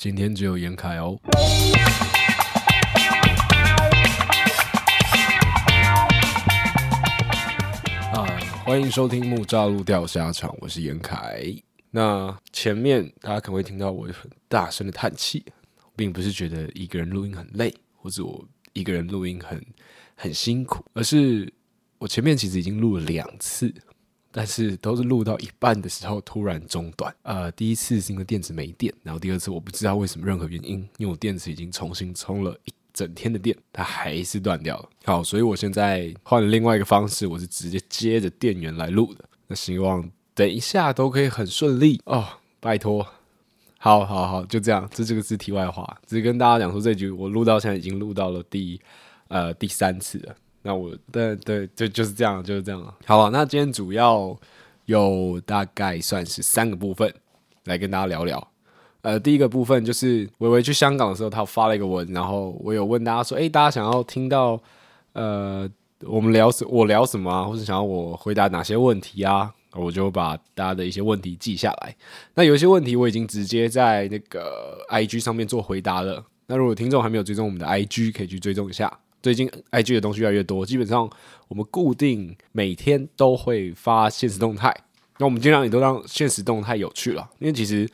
今天只有严凯哦。啊，欢迎收听木栅路钓虾场，我是严凯。那前面大家可能会听到我很大声的叹气，并不是觉得一个人录音很累，或者我一个人录音很很辛苦，而是我前面其实已经录了两次。但是都是录到一半的时候突然中断。呃，第一次是因为电池没电，然后第二次我不知道为什么任何原因，因为我电池已经重新充了一整天的电，它还是断掉了。好，所以我现在换了另外一个方式，我是直接接着电源来录的。那希望等一下都可以很顺利哦，拜托。好好好，就这样。这这个是题外话，只是跟大家讲说这局我录到现在已经录到了第呃第三次了。那我对对就就是这样就是这样好了，那今天主要有大概算是三个部分来跟大家聊聊。呃，第一个部分就是维维去香港的时候，他发了一个文，然后我有问大家说，诶，大家想要听到呃我们聊什我聊什么啊，或者想要我回答哪些问题啊？我就把大家的一些问题记下来。那有一些问题我已经直接在那个 IG 上面做回答了。那如果听众还没有追踪我们的 IG，可以去追踪一下。最近 IG 的东西越来越多，基本上我们固定每天都会发现实动态。那我们尽量也都让现实动态有趣了，因为其实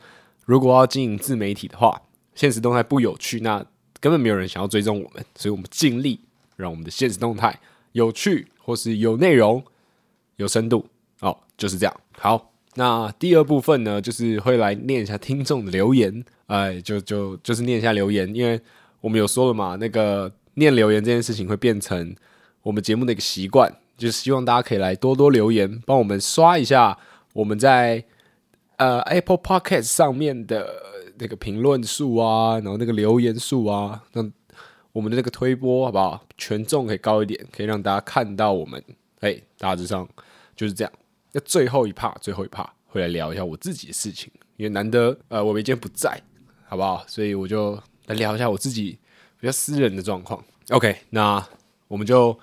如果要经营自媒体的话，现实动态不有趣，那根本没有人想要追踪我们。所以我们尽力让我们的现实动态有趣，或是有内容、有深度。哦，就是这样。好，那第二部分呢，就是会来念一下听众的留言。哎，就就就是念一下留言，因为我们有说了嘛，那个。念留言这件事情会变成我们节目的一个习惯，就是希望大家可以来多多留言，帮我们刷一下我们在呃 Apple Podcast 上面的那个评论数啊，然后那个留言数啊，让我们的那个推播好不好？权重可以高一点，可以让大家看到我们。哎，大致上就是这样。那最后一趴，最后一趴会来聊一下我自己的事情，因为难得呃我们今天不在，好不好？所以我就来聊一下我自己。比较私人的状况，OK，那我们就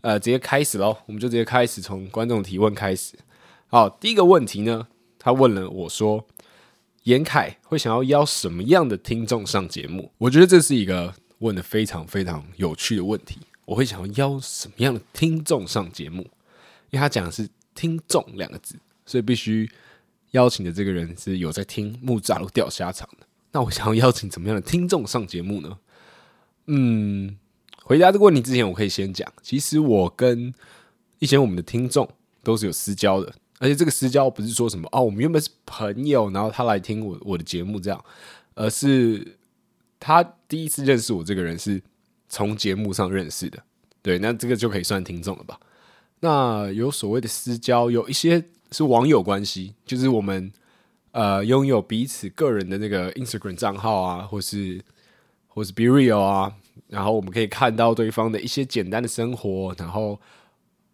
呃直接开始喽。我们就直接开始从观众提问开始。好，第一个问题呢，他问了我说：“严凯会想要邀什么样的听众上节目？”我觉得这是一个问得非常非常有趣的问题。我会想要邀什么样的听众上节目？因为他讲的是“听众”两个字，所以必须邀请的这个人是有在听木栅路钓虾场的。那我想要邀请怎么样的听众上节目呢？嗯，回答这个问题之前，我可以先讲，其实我跟一些我们的听众都是有私交的，而且这个私交不是说什么哦，我们原本是朋友，然后他来听我我的节目这样，而是他第一次认识我这个人是从节目上认识的，对，那这个就可以算听众了吧？那有所谓的私交，有一些是网友关系，就是我们呃拥有彼此个人的那个 Instagram 账号啊，或是。或是 BeReal 啊，然后我们可以看到对方的一些简单的生活，然后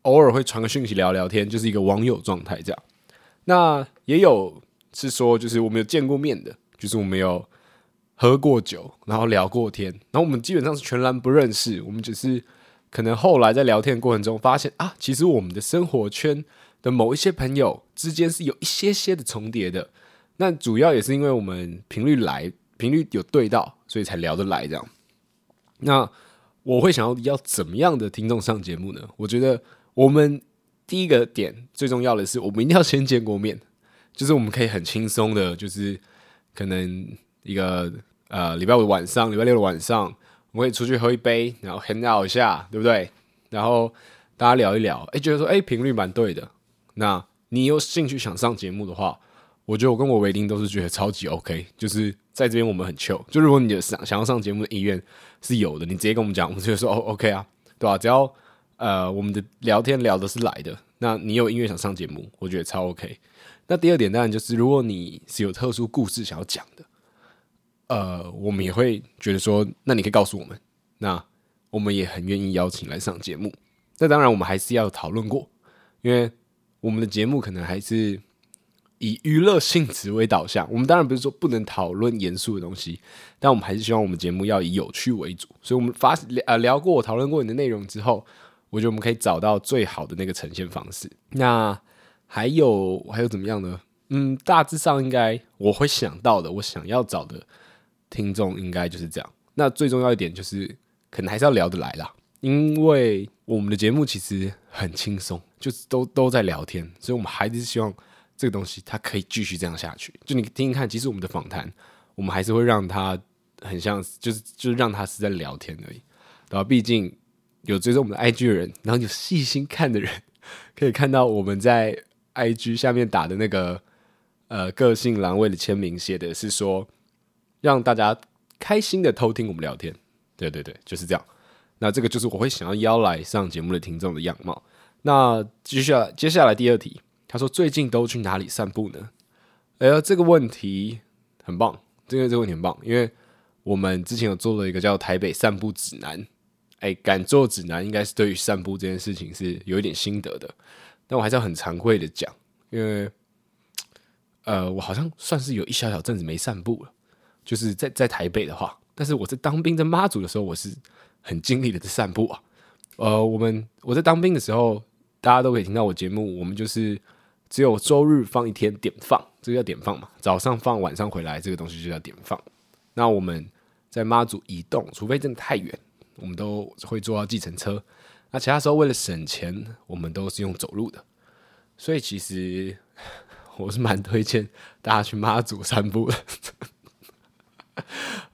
偶尔会传个讯息聊聊天，就是一个网友状态这样。那也有是说，就是我们有见过面的，就是我们有喝过酒，然后聊过天，然后我们基本上是全然不认识，我们只是可能后来在聊天的过程中发现啊，其实我们的生活圈的某一些朋友之间是有一些些的重叠的。那主要也是因为我们频率来。频率有对到，所以才聊得来这样。那我会想要要怎么样的听众上节目呢？我觉得我们第一个点最重要的是，我们一定要先见过面，就是我们可以很轻松的，就是可能一个呃礼拜五晚上、礼拜六的晚上，我们可以出去喝一杯，然后 hang out 一下，对不对？然后大家聊一聊，哎，觉得说哎频率蛮对的。那你有兴趣想上节目的话，我觉得我跟我维丁都是觉得超级 OK，就是。在这边我们很 Q 就如果你的想想要上节目的意愿是有的，你直接跟我们讲，我们就说哦 OK 啊，对吧？只要呃我们的聊天聊的是来的，那你有音乐想上节目，我觉得超 OK。那第二点当然就是，如果你是有特殊故事想要讲的，呃，我们也会觉得说，那你可以告诉我们，那我们也很愿意邀请来上节目。那当然我们还是要讨论过，因为我们的节目可能还是。以娱乐性质为导向，我们当然不是说不能讨论严肃的东西，但我们还是希望我们节目要以有趣为主。所以，我们发呃聊过、我讨论过你的内容之后，我觉得我们可以找到最好的那个呈现方式。那还有还有怎么样呢？嗯，大致上应该我会想到的，我想要找的听众应该就是这样。那最重要一点就是，可能还是要聊得来啦，因为我们的节目其实很轻松，就是都都在聊天，所以我们还是希望这个东西它可以继续这样下去。就你听听看，其实我们的访谈，我们还是会让它很像，就是就是让它是在聊天而已，然后？毕竟有追踪我们的 IG 的人，然后有细心看的人，可以看到我们在 IG 下面打的那个呃个性栏位的签名，写的是说。让大家开心的偷听我们聊天，对对对，就是这样。那这个就是我会想要邀来上节目的听众的样貌。那接下来接下来第二题，他说最近都去哪里散步呢？哎呀，这个问题很棒，这个这个问题很棒，因为我们之前有做了一个叫台北散步指南。哎，敢做指南应该是对于散步这件事情是有一点心得的，但我还是要很惭愧的讲，因为呃，我好像算是有一小小阵子没散步了。就是在在台北的话，但是我在当兵在妈祖的时候，我是很尽力的在散步啊。呃，我们我在当兵的时候，大家都可以听到我节目，我们就是只有周日放一天点放，这个叫点放嘛，早上放晚上回来，这个东西就叫点放。那我们在妈祖移动，除非真的太远，我们都会坐到计程车。那其他时候为了省钱，我们都是用走路的。所以其实 我是蛮推荐大家去妈祖散步的。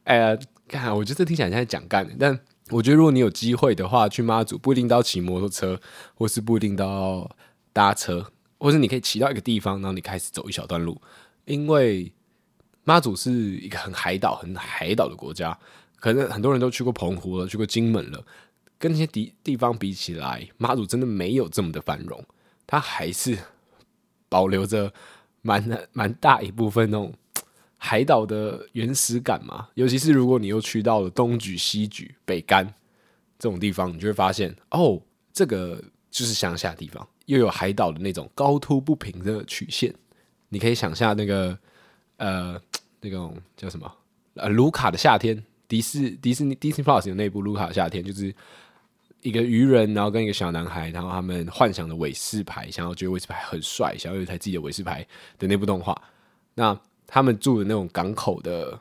哎呀，看，我觉得听起来像在讲干的，但我觉得如果你有机会的话，去妈祖不一定都要骑摩托车，或是不一定都要搭车，或是你可以骑到一个地方，然后你开始走一小段路，因为妈祖是一个很海岛、很海岛的国家，可能很多人都去过澎湖了，去过金门了，跟那些地地方比起来，妈祖真的没有这么的繁荣，它还是保留着蛮蛮大一部分那种。海岛的原始感嘛，尤其是如果你又去到了东莒、西莒、北竿这种地方，你就会发现，哦，这个就是乡下地方，又有海岛的那种高凸不平的曲线。你可以想象那个呃，那种叫什么呃，卢卡的夏天，迪士迪士尼 Disney Plus 有那部卢卡的夏天，就是一个渔人，然后跟一个小男孩，然后他们幻想的伟士牌，想要觉得伟士牌很帅，想要有一台自己的伟士牌的那部动画，那。他们住的那种港口的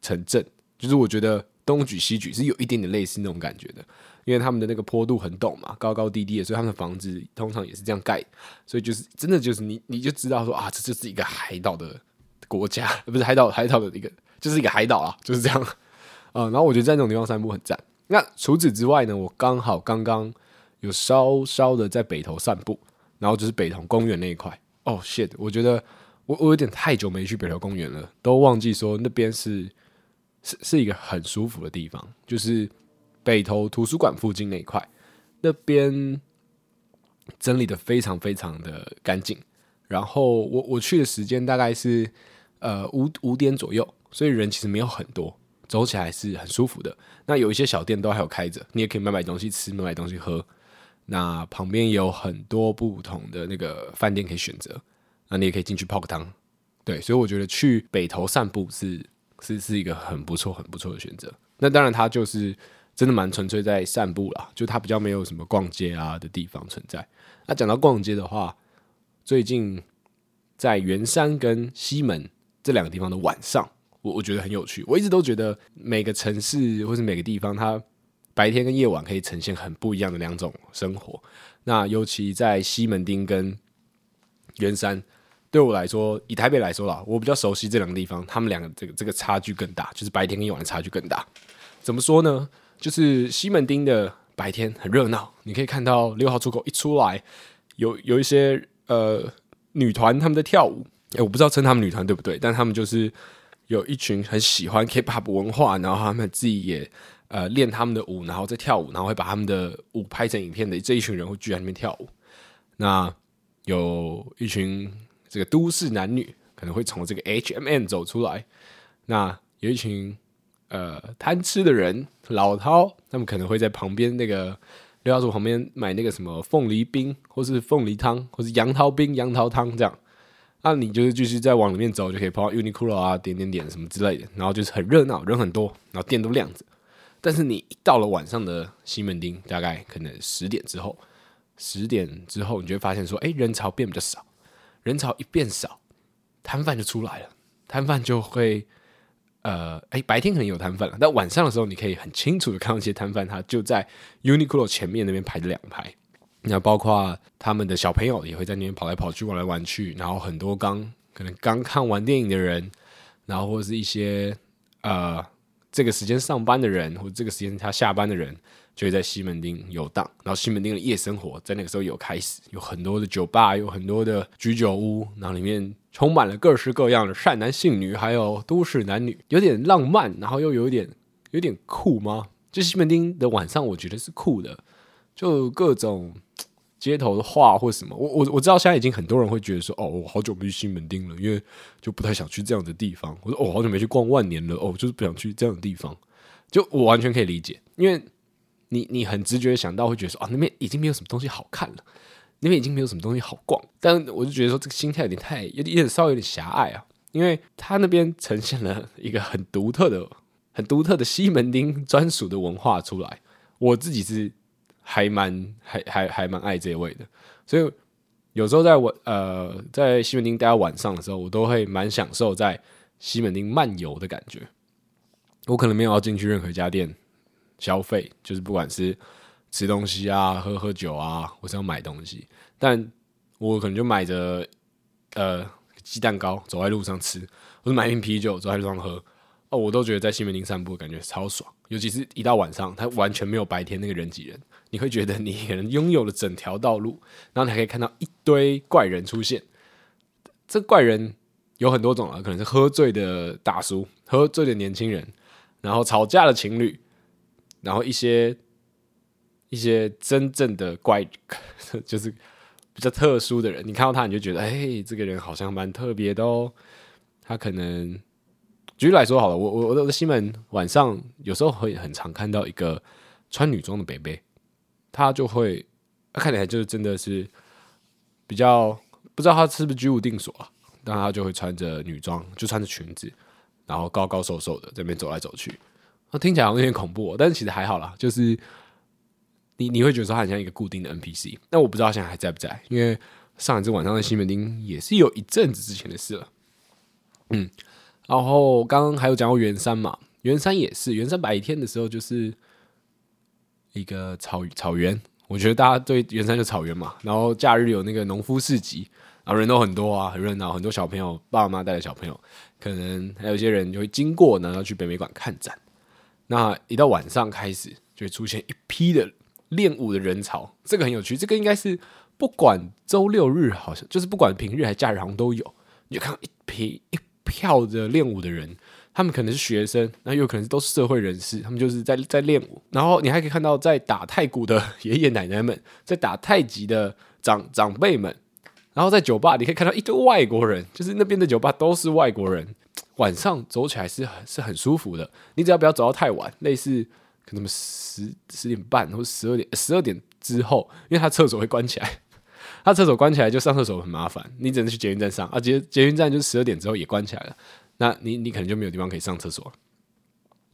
城镇，就是我觉得东举西举是有一点点类似那种感觉的，因为他们的那个坡度很陡嘛，高高低低的，所以他们的房子通常也是这样盖，所以就是真的就是你你就知道说啊，这就是一个海岛的国家，不是海岛海岛的一个，就是一个海岛啊，就是这样啊、然后我觉得在那种地方散步很赞。那除此之外呢，我刚好刚刚有稍稍的在北头散步，然后就是北投公园那一块。哦，shit，我觉得。我我有点太久没去北投公园了，都忘记说那边是是是一个很舒服的地方，就是北投图书馆附近那一块，那边整理得非常非常的干净。然后我我去的时间大概是呃五五点左右，所以人其实没有很多，走起来是很舒服的。那有一些小店都还有开着，你也可以买买东西吃，买买东西喝。那旁边有很多不同的那个饭店可以选择。那你也可以进去泡个汤，对，所以我觉得去北投散步是是是一个很不错、很不错的选择。那当然，它就是真的蛮纯粹在散步啦，就它比较没有什么逛街啊的地方存在。那讲到逛街的话，最近在圆山跟西门这两个地方的晚上，我我觉得很有趣。我一直都觉得每个城市或是每个地方，它白天跟夜晚可以呈现很不一样的两种生活。那尤其在西门町跟圆山。对我来说，以台北来说啦，我比较熟悉这两个地方，他们两个这个这个差距更大，就是白天跟夜晚差距更大。怎么说呢？就是西门町的白天很热闹，你可以看到六号出口一出来，有有一些呃女团他们在跳舞，诶，我不知道称他们女团对不对，但他们就是有一群很喜欢 K-pop 文化，然后他们自己也呃练他们的舞，然后在跳舞，然后会把他们的舞拍成影片的这一群人会聚在那边跳舞。那有一群。这个都市男女可能会从这个 H&M 走出来，那有一群呃贪吃的人，老饕，他们可能会在旁边那个六号出口旁边买那个什么凤梨冰，或是凤梨汤，或是杨桃冰、杨桃汤这样。那你就是继续再往里面走，就可以跑到 Uniqlo 啊，点点点什么之类的，然后就是很热闹，人很多，然后店都亮着。但是你一到了晚上的西门町，大概可能十点之后，十点之后，你就会发现说，哎，人潮变比较少。人潮一变少，摊贩就出来了。摊贩就会呃，哎，白天可能有摊贩了，但晚上的时候，你可以很清楚的看到这些摊贩，他就在 Uniqlo 前面那边排着两排。那包括他们的小朋友也会在那边跑来跑去、玩来玩去，然后很多刚可能刚看完电影的人，然后或者是一些呃这个时间上班的人，或者这个时间他下班的人，就会在西门町游荡。然后西门町的夜生活在那个时候有开始，有很多的酒吧，有很多的居酒屋，然后里面充满了各式各样的善男信女，还有都市男女，有点浪漫，然后又有点有点酷吗？就西门町的晚上，我觉得是酷的，就各种。街头的画或什么，我我我知道现在已经很多人会觉得说，哦，我好久没去西门町了，因为就不太想去这样的地方。我说，哦，好久没去逛万年了，哦，就是不想去这样的地方。就我完全可以理解，因为你你很直觉想到会觉得说，啊，那边已经没有什么东西好看了，那边已经没有什么东西好逛。但我就觉得说，这个心态有点太有点有点稍微有点狭隘啊，因为他那边呈现了一个很独特的、很独特的西门町专属的文化出来。我自己是。还蛮还还还蛮爱这一位的，所以有时候在我呃在西门町待到晚上的时候，我都会蛮享受在西门町漫游的感觉。我可能没有要进去任何一家店消费，就是不管是吃东西啊、喝喝酒啊，或是要买东西，但我可能就买着呃鸡蛋糕走在路上吃，或者买一瓶啤酒走在路上喝。哦，我都觉得在西门町散步感觉超爽，尤其是一到晚上，它完全没有白天那个人挤人。你会觉得你可能拥有了整条道路，然后你还可以看到一堆怪人出现。这怪人有很多种啊，可能是喝醉的大叔、喝醉的年轻人，然后吵架的情侣，然后一些一些真正的怪，就是比较特殊的人。你看到他，你就觉得，哎，这个人好像蛮特别的哦。他可能举例来说好了，我我我的西门晚上有时候会很常看到一个穿女装的北北。他就会看起来就是真的是比较不知道他是不是居无定所啊，但他就会穿着女装，就穿着裙子，然后高高瘦瘦的在那边走来走去，那听起来好像有点恐怖，但是其实还好啦，就是你你会觉得说它很像一个固定的 NPC，但我不知道现在还在不在，因为上一次晚上的西门町也是有一阵子之前的事了，嗯，然后刚刚还有讲到圆山嘛，圆山也是圆山白天的时候就是。一个草草原，我觉得大家对圆山就草原嘛。然后假日有那个农夫市集，然后人都很多啊，很热闹，很多小朋友，爸爸妈妈带着小朋友，可能还有一些人就会经过呢，要去北美馆看展。那一到晚上开始，就会出现一批的练舞的人潮，这个很有趣。这个应该是不管周六日，好像就是不管平日还假日，好像都有。你就看到一批一票的练舞的人。他们可能是学生，那有可能都是社会人士，他们就是在在练舞。然后你还可以看到在打太鼓的爷爷奶奶们，在打太极的长长辈们。然后在酒吧，你可以看到一堆外国人，就是那边的酒吧都是外国人。晚上走起来是很是很舒服的。你只要不要走到太晚，类似可能十十点半或十二点十二点之后，因为他厕所会关起来，他厕所关起来就上厕所很麻烦，你只能去捷运站上啊。捷捷运站就是十二点之后也关起来了。那你你可能就没有地方可以上厕所，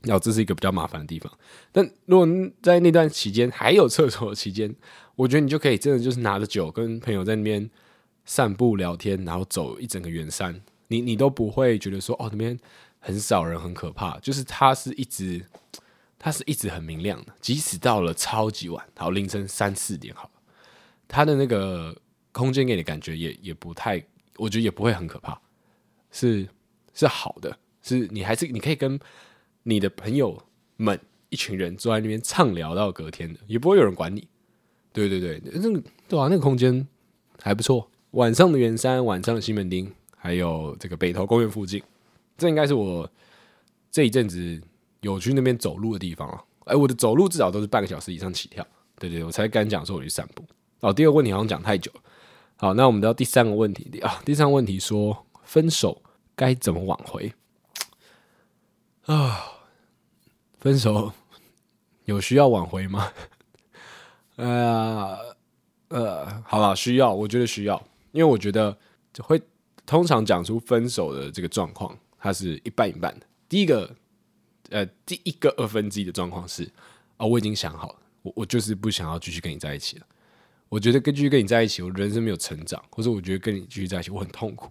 然后这是一个比较麻烦的地方。但如果在那段期间还有厕所期间，我觉得你就可以真的就是拿着酒跟朋友在那边散步聊天，然后走一整个圆山，你你都不会觉得说哦那边很少人很可怕，就是它是一直它是一直很明亮的，即使到了超级晚，好凌晨三四点好了，它的那个空间给你的感觉也也不太，我觉得也不会很可怕，是。是好的，是你还是你可以跟你的朋友们一群人坐在那边畅聊到隔天的，也不会有人管你。对对对，那个对啊，那个空间还不错。晚上的圆山，晚上的西门町，还有这个北投公园附近，这应该是我这一阵子有去那边走路的地方啊。哎，我的走路至少都是半个小时以上起跳。对对，我才敢讲说我去散步。哦，第二个问题好像讲太久了。好，那我们到第三个问题啊，第三个问题说分手。该怎么挽回啊？分手有需要挽回吗？哎 呀呃，好了，需要，我觉得需要，因为我觉得会通常讲出分手的这个状况，它是一半一半的。第一个，呃，第一个二分之一的状况是啊，我已经想好了，我我就是不想要继续跟你在一起了。我觉得跟继续跟你在一起，我人生没有成长，或者我觉得跟你继续在一起，我很痛苦。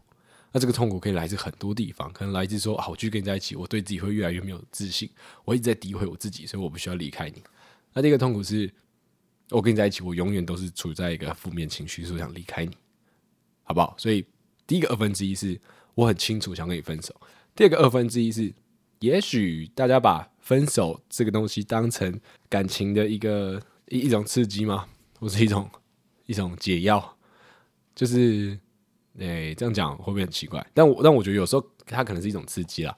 那这个痛苦可以来自很多地方，可能来自说啊，我继续跟你在一起，我对自己会越来越没有自信，我一直在诋毁我自己，所以我不需要离开你。那第一个痛苦是，我跟你在一起，我永远都是处在一个负面情绪，所以想离开你，好不好？所以第一个二分之一是我很清楚想跟你分手。第二个二分之一是，也许大家把分手这个东西当成感情的一个一一种刺激吗？或是一种一种解药？就是。诶、这样讲会不会很奇怪？但我但我觉得有时候它可能是一种刺激啦。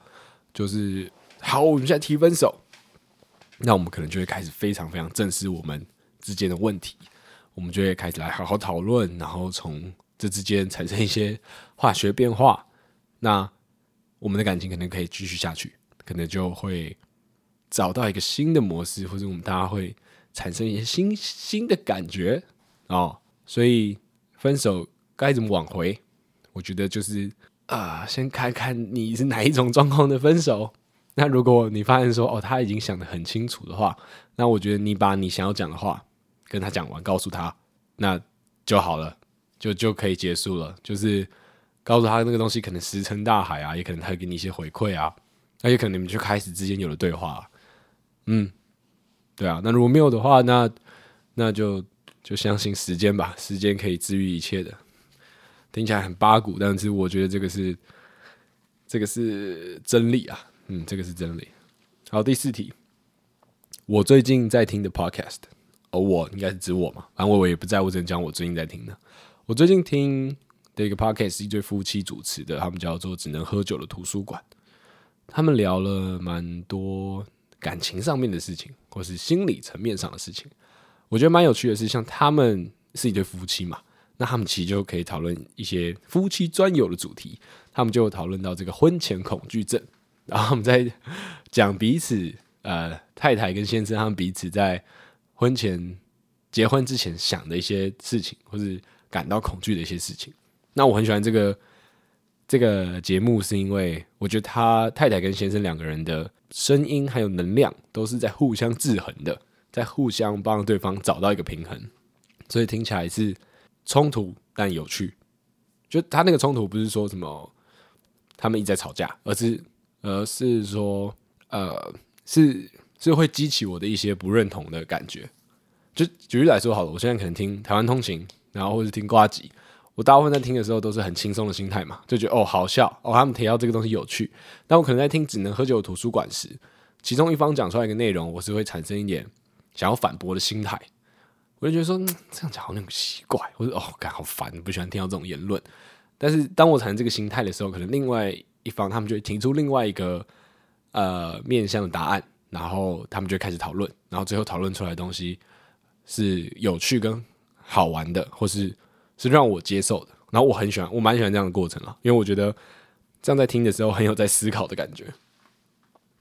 就是好，我们现在提分手，那我们可能就会开始非常非常正视我们之间的问题，我们就会开始来好好讨论，然后从这之间产生一些化学变化。那我们的感情可能可以继续下去，可能就会找到一个新的模式，或者我们大家会产生一些新新的感觉哦。所以分手该怎么挽回？我觉得就是啊、先看看你是哪一种状况的分手。那如果你发现说哦，他已经想得很清楚的话，那我觉得你把你想要讲的话跟他讲完，告诉他，那就好了，就就可以结束了。就是告诉他那个东西可能石沉大海啊，也可能他给你一些回馈啊，那也可能你们就开始之间有了对话、嗯，对啊。那如果没有的话，那那就就相信时间吧，时间可以治愈一切的。听起来很八股，但是我觉得这个是这个是真理啊，嗯，这个是真理。好，第四题，我最近在听的 podcast，而、哦、我应该是指我嘛，反正我也不在乎，只能讲我最近在听的。我最近听的一个 podcast 是一对夫妻主持的，他们叫做“只能喝酒的图书馆”，他们聊了蛮多感情上面的事情，或是心理层面上的事情。我觉得蛮有趣的是，像他们是一对夫妻嘛。那他们其实就可以讨论一些夫妻专有的主题，他们就讨论到这个婚前恐惧症，然后我们在讲彼此呃太太跟先生他们彼此在婚前结婚之前想的一些事情，或是感到恐惧的一些事情。那我很喜欢这个这个节目，是因为我觉得他太太跟先生两个人的声音还有能量都是在互相制衡的，在互相帮对方找到一个平衡，所以听起来是。冲突但有趣，就他那个冲突不是说什么他们一直在吵架，而是而是说呃是是会激起我的一些不认同的感觉。就举例来说好了，我现在可能听台湾通勤，然后或者听呱吉，我大部分在听的时候都是很轻松的心态嘛，就觉得哦好笑哦，他们提到这个东西有趣。但我可能在听只能喝酒的图书馆时，其中一方讲出来一个内容，我是会产生一点想要反驳的心态。我就觉得说，这样讲好像很奇怪，或者哦，感好烦，不喜欢听到这种言论。但是当我产生这个心态的时候，可能另外一方他们就会提出另外一个呃面向的答案，然后他们就开始讨论，然后最后讨论出来的东西是有趣跟好玩的，或是是让我接受的。然后我很喜欢，我蛮喜欢这样的过程了，因为我觉得这样在听的时候很有在思考的感觉。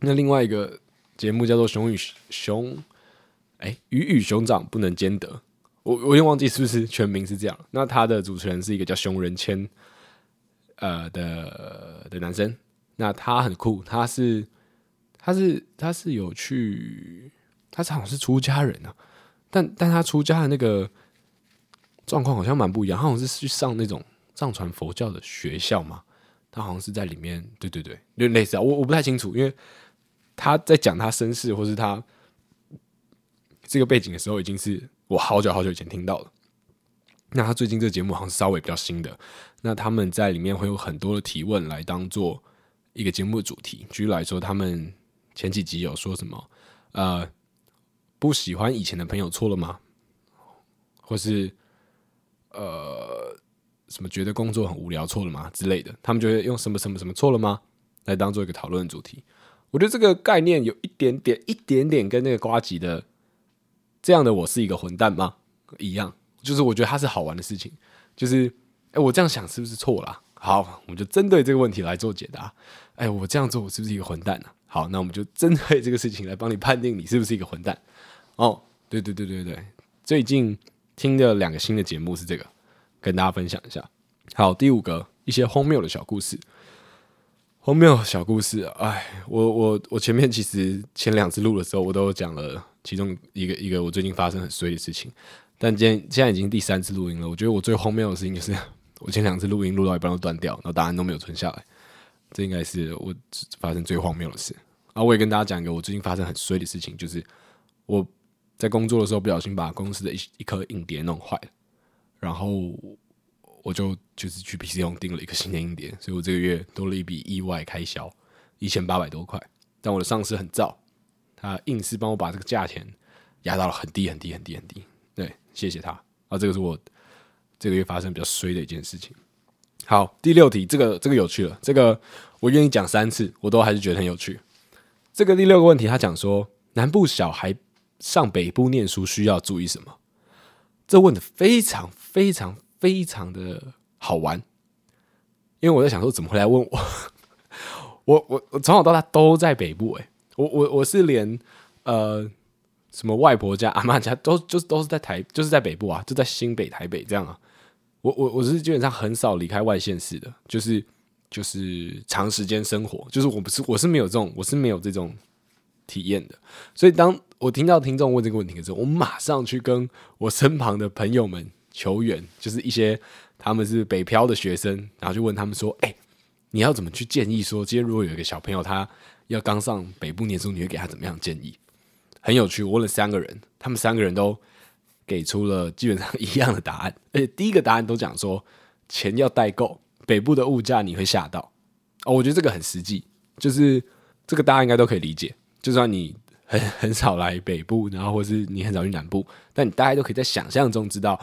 那另外一个节目叫做《熊与熊》。哎，鱼与熊掌不能兼得，我我有点忘记是不是全名是这样。那他的主持人是一个叫熊仁谦，呃的的男生。那他很酷，他是他是他是有去，他好像是出家人啊，但但他出家的那个状况好像蛮不一样，他好像是去上那种藏传佛教的学校嘛，他好像是在里面，对对对，就类似啊，我我不太清楚，因为他在讲他身世或是他。这个背景的时候，已经是我好久好久以前听到了。那他最近这个节目好像是稍微比较新的。那他们在里面会有很多的提问来当做一个节目的主题。举例来说，他们前几集有说什么？呃，不喜欢以前的朋友错了吗？或是呃，什么觉得工作很无聊错了吗？之类的，他们就会用什么什么什么错了吗？来当做一个讨论主题。我觉得这个概念有一点点、一点点跟那个瓜吉的。这样的我是一个混蛋吗？一样，就是我觉得它是好玩的事情。就是，哎，我这样想是不是错了？好，我们就针对这个问题来做解答。哎，我这样做我是不是一个混蛋呢？好，那我们就针对这个事情来帮你判定你是不是一个混蛋。哦，对对对对对，最近听的两个新的节目是这个，跟大家分享一下。好，第五个，一些荒谬的小故事。荒谬小故事，哎，我我我前面其实前两次录的时候，我都讲了。其中一个一个我最近发生很衰的事情，但今天现在已经第三次录音了。我觉得我最荒谬的事情就是，我前两次录音录到一半都断掉，然后答案都没有存下来，这应该是我发生最荒谬的事。啊，我也跟大家讲一个我最近发生很衰的事情，就是我在工作的时候不小心把公司的一一颗硬碟弄坏了，然后我就就是去 PC 用订了一个新的硬碟，所以我这个月多了一笔意外开销，一千八百多块。但我的上司很燥，他硬是帮我把这个价钱压到了很低很低很低很低。对，谢谢他。啊，这个是我这个月发生比较衰的一件事情。好，第六题，这个这个有趣了，这个我愿意讲三次，我都还是觉得很有趣。这个第六个问题，他讲说南部小孩上北部念书需要注意什么？这问的非常非常非常的好玩，因为我在想说怎么会来问我？我我我从小到大都在北部诶、我我我是连呃什么外婆家、阿嬷家都就是都是在台，就是在北部啊，就在新北、台北这样啊。我我我是基本上很少离开外县市的，就是。就是长时间生活，就是我不是我是没有这种我是没有这种体验的，所以当我听到听众问这个问题的时候，我马上去跟我身旁的朋友们求援，就是一些他们是北漂的学生，然后就问他们说：“哎、你要怎么去建议说，今天如果有一个小朋友他要刚上北部念书，你会给他怎么样建议？”很有趣，我问了三个人，他们三个人都给出了基本上一样的答案，而且第一个答案都讲说钱要带够。北部的物价你会吓到哦，我觉得这个很实际，就是这个大家应该都可以理解。就算你很很少来北部，然后或是你很少去南部，但你大概都可以在想象中知道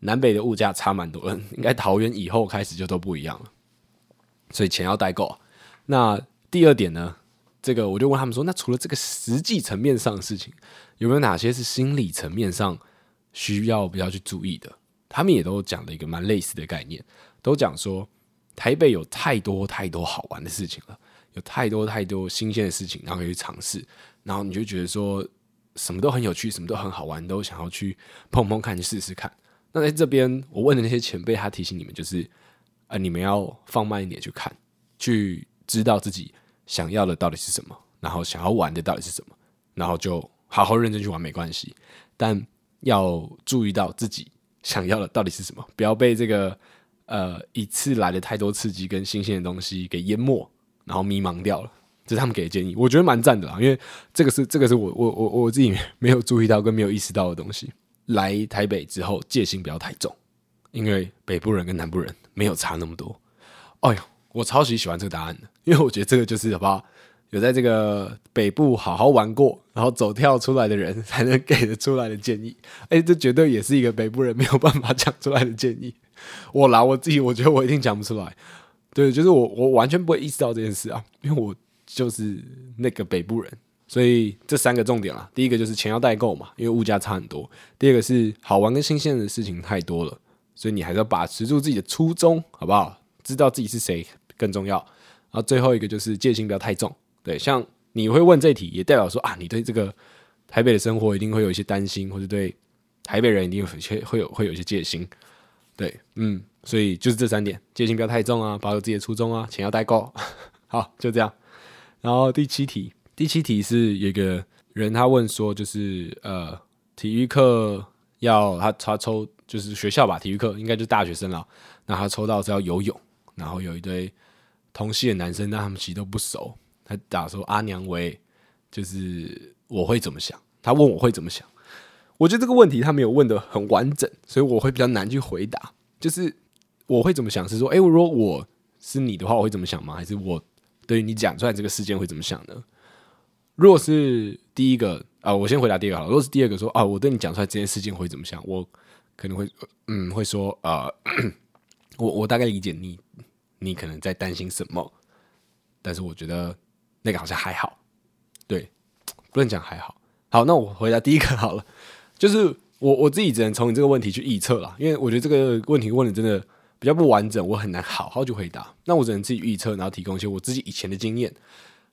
南北的物价差蛮多。应该桃园以后开始就都不一样了，所以钱要带够。那第二点呢，这个我就问他们说，那除了这个实际层面上的事情，有没有哪些是心理层面上需要比较去注意的？他们也都讲了一个蛮类似的概念，都讲说。台北有太多太多好玩的事情了，有太多太多新鲜的事情，然后可以去尝试，然后你就觉得说什么都很有趣，什么都很好玩，都想要去碰碰看，去试试看。那在这边，我问的那些前辈，他提醒你们就是，呃，你们要放慢一点去看，去知道自己想要的到底是什么，然后想要玩的到底是什么，然后就好好认真去玩没关系，但要注意到自己想要的到底是什么，不要被这个。呃，一次来的太多刺激跟新鲜的东西给淹没，然后迷茫掉了，这是他们给的建议，我觉得蛮赞的啦。因为这个是这个是我我我我自己 没有注意到跟没有意识到的东西。来台北之后，戒心不要太重，因为北部人跟南部人没有差那么多。哎呦，我超级喜欢这个答案的，因为我觉得这个就是好不好？有在这个北部好好玩过，然后走跳出来的人才能给得出来的建议。哎，这绝对也是一个北部人没有办法讲出来的建议。我拿我自己，我觉得我一定讲不出来。对，就是我，我完全不会意识到这件事啊，因为我就是那个北部人。所以这三个重点啦，第一个就是钱要代购嘛，因为物价差很多；第二个是好玩跟新鲜的事情太多了，所以你还是要把持住自己的初衷，好不好？知道自己是谁更重要。然后最后一个就是戒心不要太重。对，像你会问这题，也代表说啊，你对这个台北的生活一定会有一些担心，或者对台北人一定有些会有会有一些戒心。对，嗯，所以就是这三点，戒心不要太重啊，保有自己的初衷啊，钱要带够，好，就这样。然后第七题，第七题是有一个人他问说，就是呃，体育课要他他抽，就是学校吧，体育课应该就是大学生了，那他抽到是要游泳，然后有一堆同系的男生，但他们其实都不熟，他打说阿娘喂，就是我会怎么想？他问我会怎么想？我觉得这个问题他没有问得很完整，所以我会比较难去回答。就是我会怎么想？是说，哎，如果我是你的话，我会怎么想吗？还是我对于你讲出来这个事件会怎么想呢？如果是第一个啊，我先回答第二个好了。如果是第二个说啊，我对你讲出来这件事情会怎么想？我可能会嗯，会说啊，我我大概理解你，你可能在担心什么，但是我觉得那个好像还好，对，不能讲还好。好，那我回答第一个好了。就是我我自己只能从你这个问题去预测了，因为我觉得这个问题问的真的比较不完整，我很难好好去回答。那我只能自己预测，然后提供一些我自己以前的经验。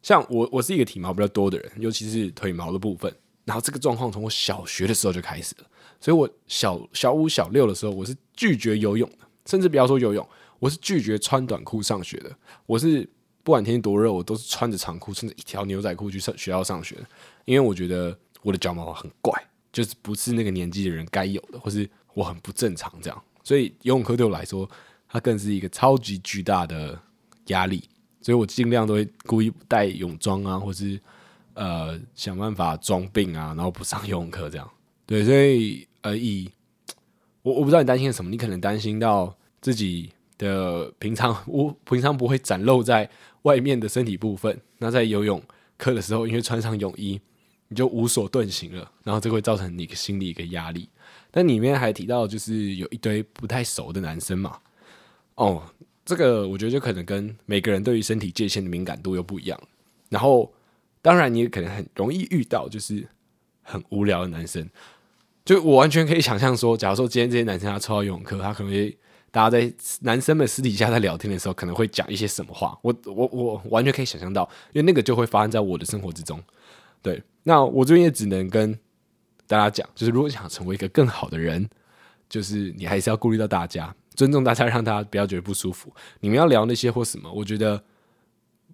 像我我是一个体毛比较多的人，尤其是腿毛的部分。然后这个状况从我小学的时候就开始了，所以我小小五小六的时候，我是拒绝游泳的，甚至不要说游泳，我是拒绝穿短裤上学的。我是不管天气多热，我都是穿着长裤，甚至一条牛仔裤去上学校上学的，因为我觉得我的脚毛很怪。就是不是那个年纪的人该有的，或是我很不正常这样，所以游泳课对我来说，它更是一个超级巨大的压力。所以我尽量都会故意带泳装啊，或是呃想办法装病啊，然后不上游泳课这样。对，所以呃以我我不知道你担心什么，你可能担心到自己的平常我平常不会展露在外面的身体部分，那在游泳课的时候，因为穿上泳衣，你就无所遁形了，然后这会造成你心里一个压力。但里面还提到，就是有一堆不太熟的男生嘛，哦。这个我觉得就可能跟每个人对于身体界限的敏感度又不一样。然后，当然你也可能很容易遇到就是很无聊的男生。就我完全可以想象说，假如说今天这些男生他抽到游泳课，他可能会大家在男生们私底下在聊天的时候，可能会讲一些什么话。我我我完全可以想象到，因为那个就会发生在我的生活之中。对，那我这边也只能跟大家讲，就是如果想成为一个更好的人，就是你还是要顾虑到大家。尊重大家，让大家不要觉得不舒服。你们要聊那些或什么，我觉得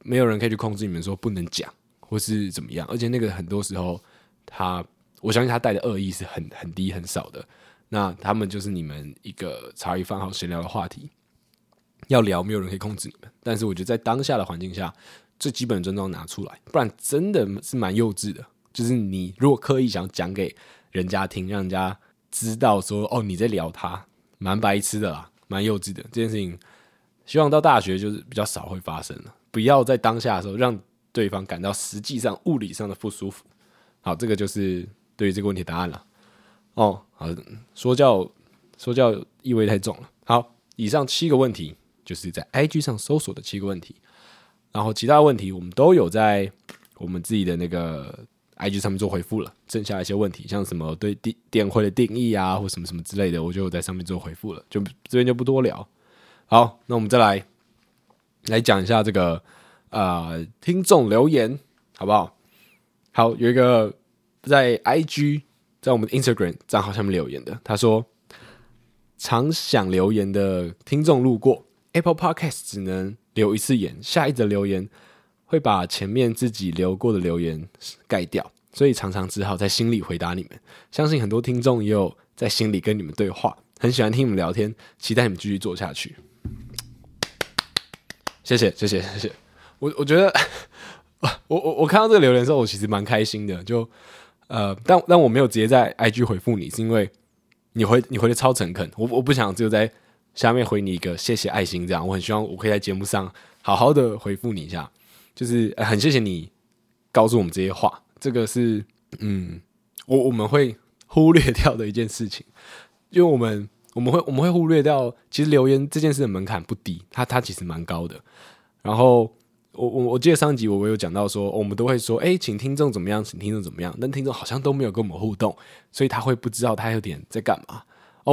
没有人可以去控制你们说不能讲或是怎么样。而且那个很多时候，他我相信他带的恶意是很很低很少的。那他们就是你们一个茶余饭后闲聊的话题，要聊没有人可以控制你们。但是我觉得在当下的环境下，最基本的尊重拿出来，不然真的是蛮幼稚的。就是你如果刻意想讲给人家听，让人家知道说哦你在聊他。蛮白痴的啦，蛮幼稚的这件事情，希望到大学就是比较少会发生了。不要在当下的时候让对方感到实际上物理上的不舒服。好，这个就是对于这个问题答案了。哦，好，说教说教意味太重了。好，以上七个问题就是在 IG 上搜索的七个问题，然后其他问题我们都有在我们自己的那个。IG 上面做回复了，剩下一些问题，像什么对电电会的定义啊，或什么什么之类的，我就在上面做回复了，就这边就不多聊。好，那我们再来来讲一下这个呃听众留言，好不好？好，有一个在 IG 在我们的 Instagram 账号上面留言的，他说常想留言的听众路过 Apple Podcast 只能留一次言，下一则留言。会把前面自己留过的留言盖掉，所以常常只好在心里回答你们。相信很多听众也有在心里跟你们对话，很喜欢听你们聊天，期待你们继续做下去。谢谢，谢谢，谢谢。我我觉得，我我我看到这个留言的时候，我其实蛮开心的。就呃，但但我没有直接在 IG 回复你，是因为你回你回的超诚恳，我我不想只有在下面回你一个谢谢爱心这样。我很希望我可以在节目上好好的回复你一下。就是很谢谢你告诉我们这些话，这个是嗯，我我们会忽略掉的一件事情，因为我们我们会我们会忽略掉，其实留言这件事的门槛不低，它它其实蛮高的。然后我我我记得上集我我有讲到说，我们都会说，哎，请听众怎么样，请听众怎么样，但听众好像都没有跟我们互动，所以他会不知道他有点在干嘛。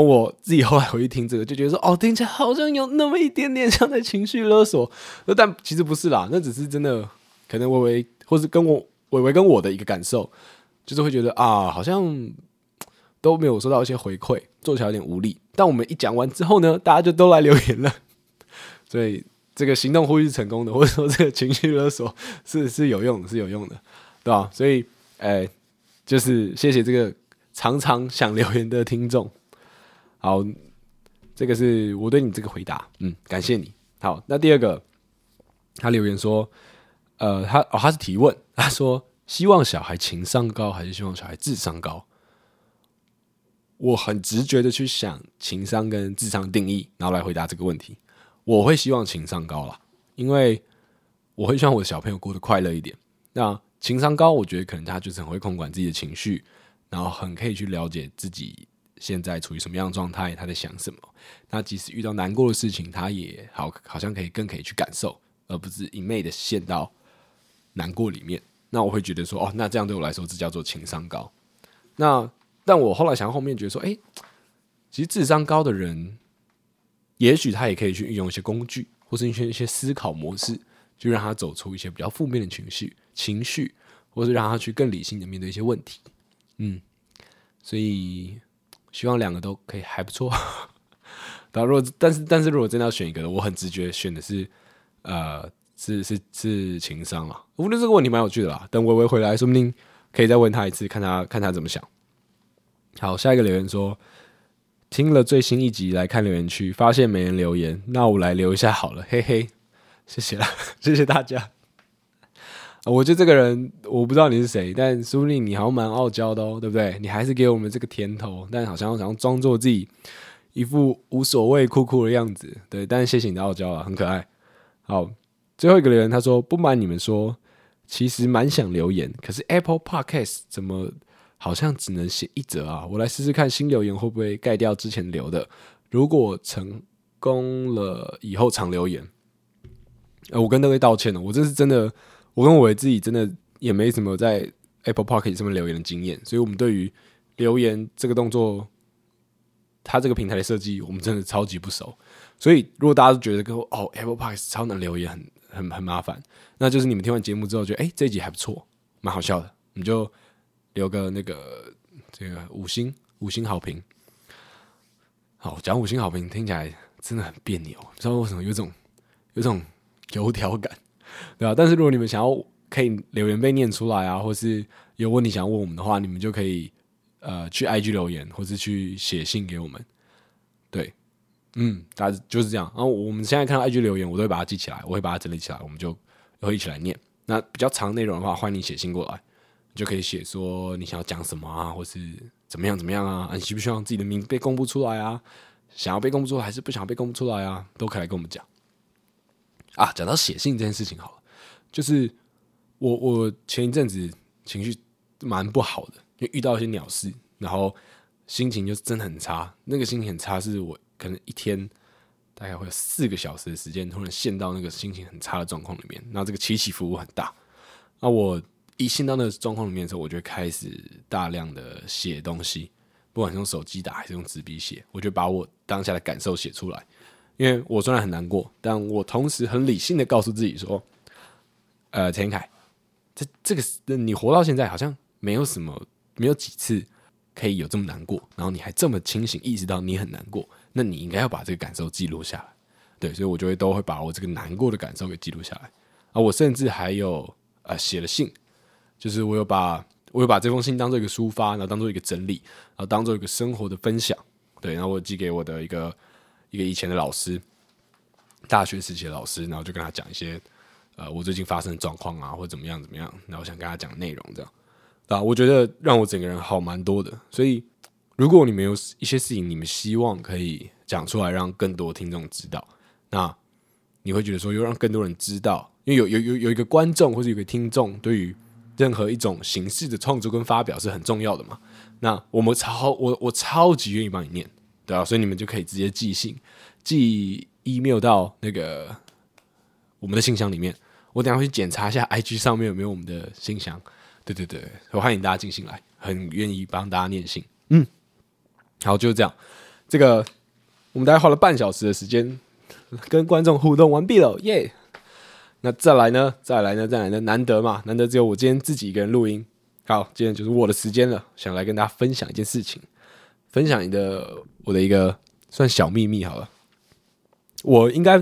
我自己后来回去听这个，就觉得说，哦，听起来好像有那么一点点像在情绪勒索，但其实不是啦，那只是真的，可能微微，或是跟我微微跟我的一个感受，就是会觉得啊，好像都没有收到一些回馈，做起来有点无力。但我们一讲完之后呢，大家就都来留言了，所以这个行动呼吁是成功的，或者说这个情绪勒索是是有用的，是有用的，对吧？所以，哎，就是谢谢这个常常想留言的听众。好，这个是我对你这个回答，嗯，感谢你。好，那第二个，他留言说，呃，他哦，他是提问，他说希望小孩情商高还是希望小孩智商高？我很直觉的去想情商跟智商定义，然后来回答这个问题。我会希望情商高啦，因为我会希望我的小朋友过得快乐一点。那情商高，我觉得可能他就是很会控管自己的情绪，然后很可以去了解自己。现在处于什么样的状态？他在想什么？那即使遇到难过的事情，他也好，好像可以更可以去感受，而不是一昧的陷到难过里面。那我会觉得说，哦，那这样对我来说，这叫做情商高。那但我后来想后面觉得说，哎，其实智商高的人，也许他也可以去运用一些工具，或是一些一些思考模式，就让他走出一些比较负面的情绪，情绪，或是让他去更理性的面对一些问题。嗯，所以。希望两个都可以还不错。但如果但是但是如果真的要选一个，我很直觉选的是，呃，是是是情商了。我觉得这个问题蛮有趣的啦。等微微回来，说不定可以再问他一次，看他看他怎么想。好，下一个留言说，听了最新一集来看留言区，发现没人留言，那我来留一下好了，嘿嘿，谢谢啦，谢谢大家。我觉得这个人我不知道你是谁，但说不定你好像蛮傲娇的哦，对不对？你还是给我们这个甜头，但好像想要装作自己一副无所谓、酷酷的样子，对。但是谢谢你的傲娇啊，很可爱。好，最后一个留言他说：“不瞒你们说，其实蛮想留言，可是 Apple Podcast 怎么好像只能写一则啊？我来试试看新留言会不会盖掉之前留的。如果成功了，以后常留言。呃，我跟那位道歉了，我这是真的。”我跟我自己真的也没什么在 Apple Podcast 上面留言的经验，所以我们对于留言这个动作，它这个平台的设计，我们真的超级不熟。所以如果大家都觉得跟哦 Apple Podcast 超难留言，很很很麻烦，那就是你们听完节目之后觉得哎、这一集还不错，蛮好笑的，你就留个那个这个五星五星好评。好，讲五星好评听起来真的很别扭，不知道为什么有种有种油条感。对啊，但是如果你们想要可以留言被念出来啊，或是有问题想要问我们的话，你们就可以呃去 IG 留言，或是去写信给我们。对，嗯，大家就是这样。然后我们现在看到 IG 留言，我都会把它记起来，我会把它整理起来，我们就会一起来念。那比较长内容的话，欢迎你写信过来，你就可以写说你想要讲什么啊，或是怎么样怎么样啊，你希不希望自己的名字被公布出来啊？想要被公布出来，还是不想被公布出来啊？都可以来跟我们讲。啊，讲到写信这件事情好了，就是我我前一阵子情绪蛮不好的，因为遇到一些鸟事，然后心情就真的很差。那个心情很差，是我可能一天大概会有四个小时的时间，突然陷到那个心情很差的状况里面。那这个起起伏伏很大。那我一陷到那个状况里面的时候，我就开始大量的写东西，不管是用手机打还是用纸笔写，我就把我当下的感受写出来。因为我虽然很难过，但我同时很理性的告诉自己说：“呃，陈凯，这这个你活到现在好像没有什么，没有几次可以有这么难过，然后你还这么清醒，意识到你很难过，那你应该要把这个感受记录下来。对，所以我就会都会把我这个难过的感受给记录下来。啊，我甚至还有呃写了信，就是我有把我有把这封信当做一个抒发，然后当做一个整理，然后当做一个生活的分享。对，然后我寄给我的一个。一个以前的老师，大学时期的老师，然后就跟他讲一些，呃，我最近发生的状况啊，或怎么样怎么样，然后想跟他讲内容，这样，啊，我觉得让我整个人好蛮多的。所以，如果你们有一些事情，你们希望可以讲出来，让更多听众知道，那你会觉得说，又让更多人知道，因为有有有有一个观众或者有一个听众，对于任何一种形式的创作跟发表是很重要的嘛。那我们超我我超级愿意帮你念。对啊，所以你们就可以直接寄信，寄 email 到那个我们的信箱里面。我等下会去检查一下 IG 上面有没有我们的信箱。对对对，我欢迎大家进信来，很愿意帮大家念信。嗯，好，就是这样。这个我们大概花了半小时的时间跟观众互动完毕了，耶、yeah!！那再来呢？再来呢？再来呢？难得嘛，难得只有我今天自己一个人录音。好，今天就是我的时间了，想来跟大家分享一件事情。分享你的我的一个算小秘密好了，我应该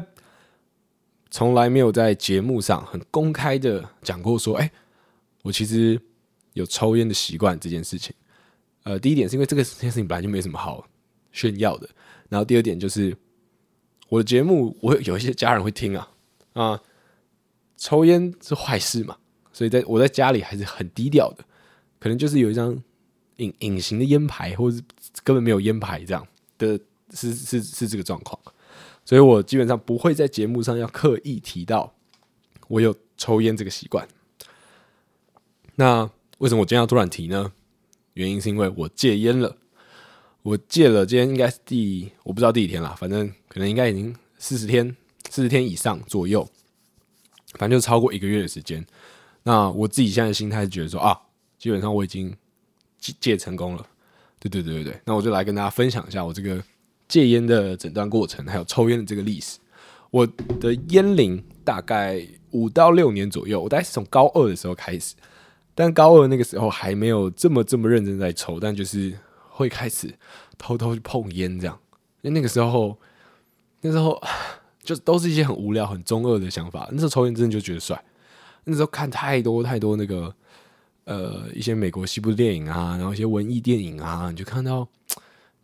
从来没有在节目上很公开的讲过说，哎，我其实有抽烟的习惯这件事情。呃，第一点是因为这个事情本来就没什么好炫耀的，然后第二点就是我的节目，我有一些家人会听啊啊，抽烟是坏事嘛，所以在我在家里还是很低调的，可能就是有一张。隐隐形的烟牌，或者是根本没有烟牌这样的，是是是这个状况，所以我基本上不会在节目上要刻意提到我有抽烟这个习惯。那为什么我今天要突然提呢？原因是因为我戒烟了，我戒了，今天应该是第我不知道第几天了，反正可能应该已经四十天，四十天以上左右，反正就超过一个月的时间。那我自己现在的心态是觉得说啊，基本上我已经戒。戒成功了，对对对对对，那我就来跟大家分享一下我这个戒烟的诊断过程，还有抽烟的这个历史。我的烟龄大概五到六年左右，我大概是从高二的时候开始，但高二那个时候还没有这么这么认真在抽，但就是会开始偷偷去碰烟这样。因为那个时候，那时候就都是一些很无聊、很中二的想法。那时候抽烟真的就觉得帅，那时候看太多太多那个。呃，一些美国西部电影啊，然后一些文艺电影啊，你就看到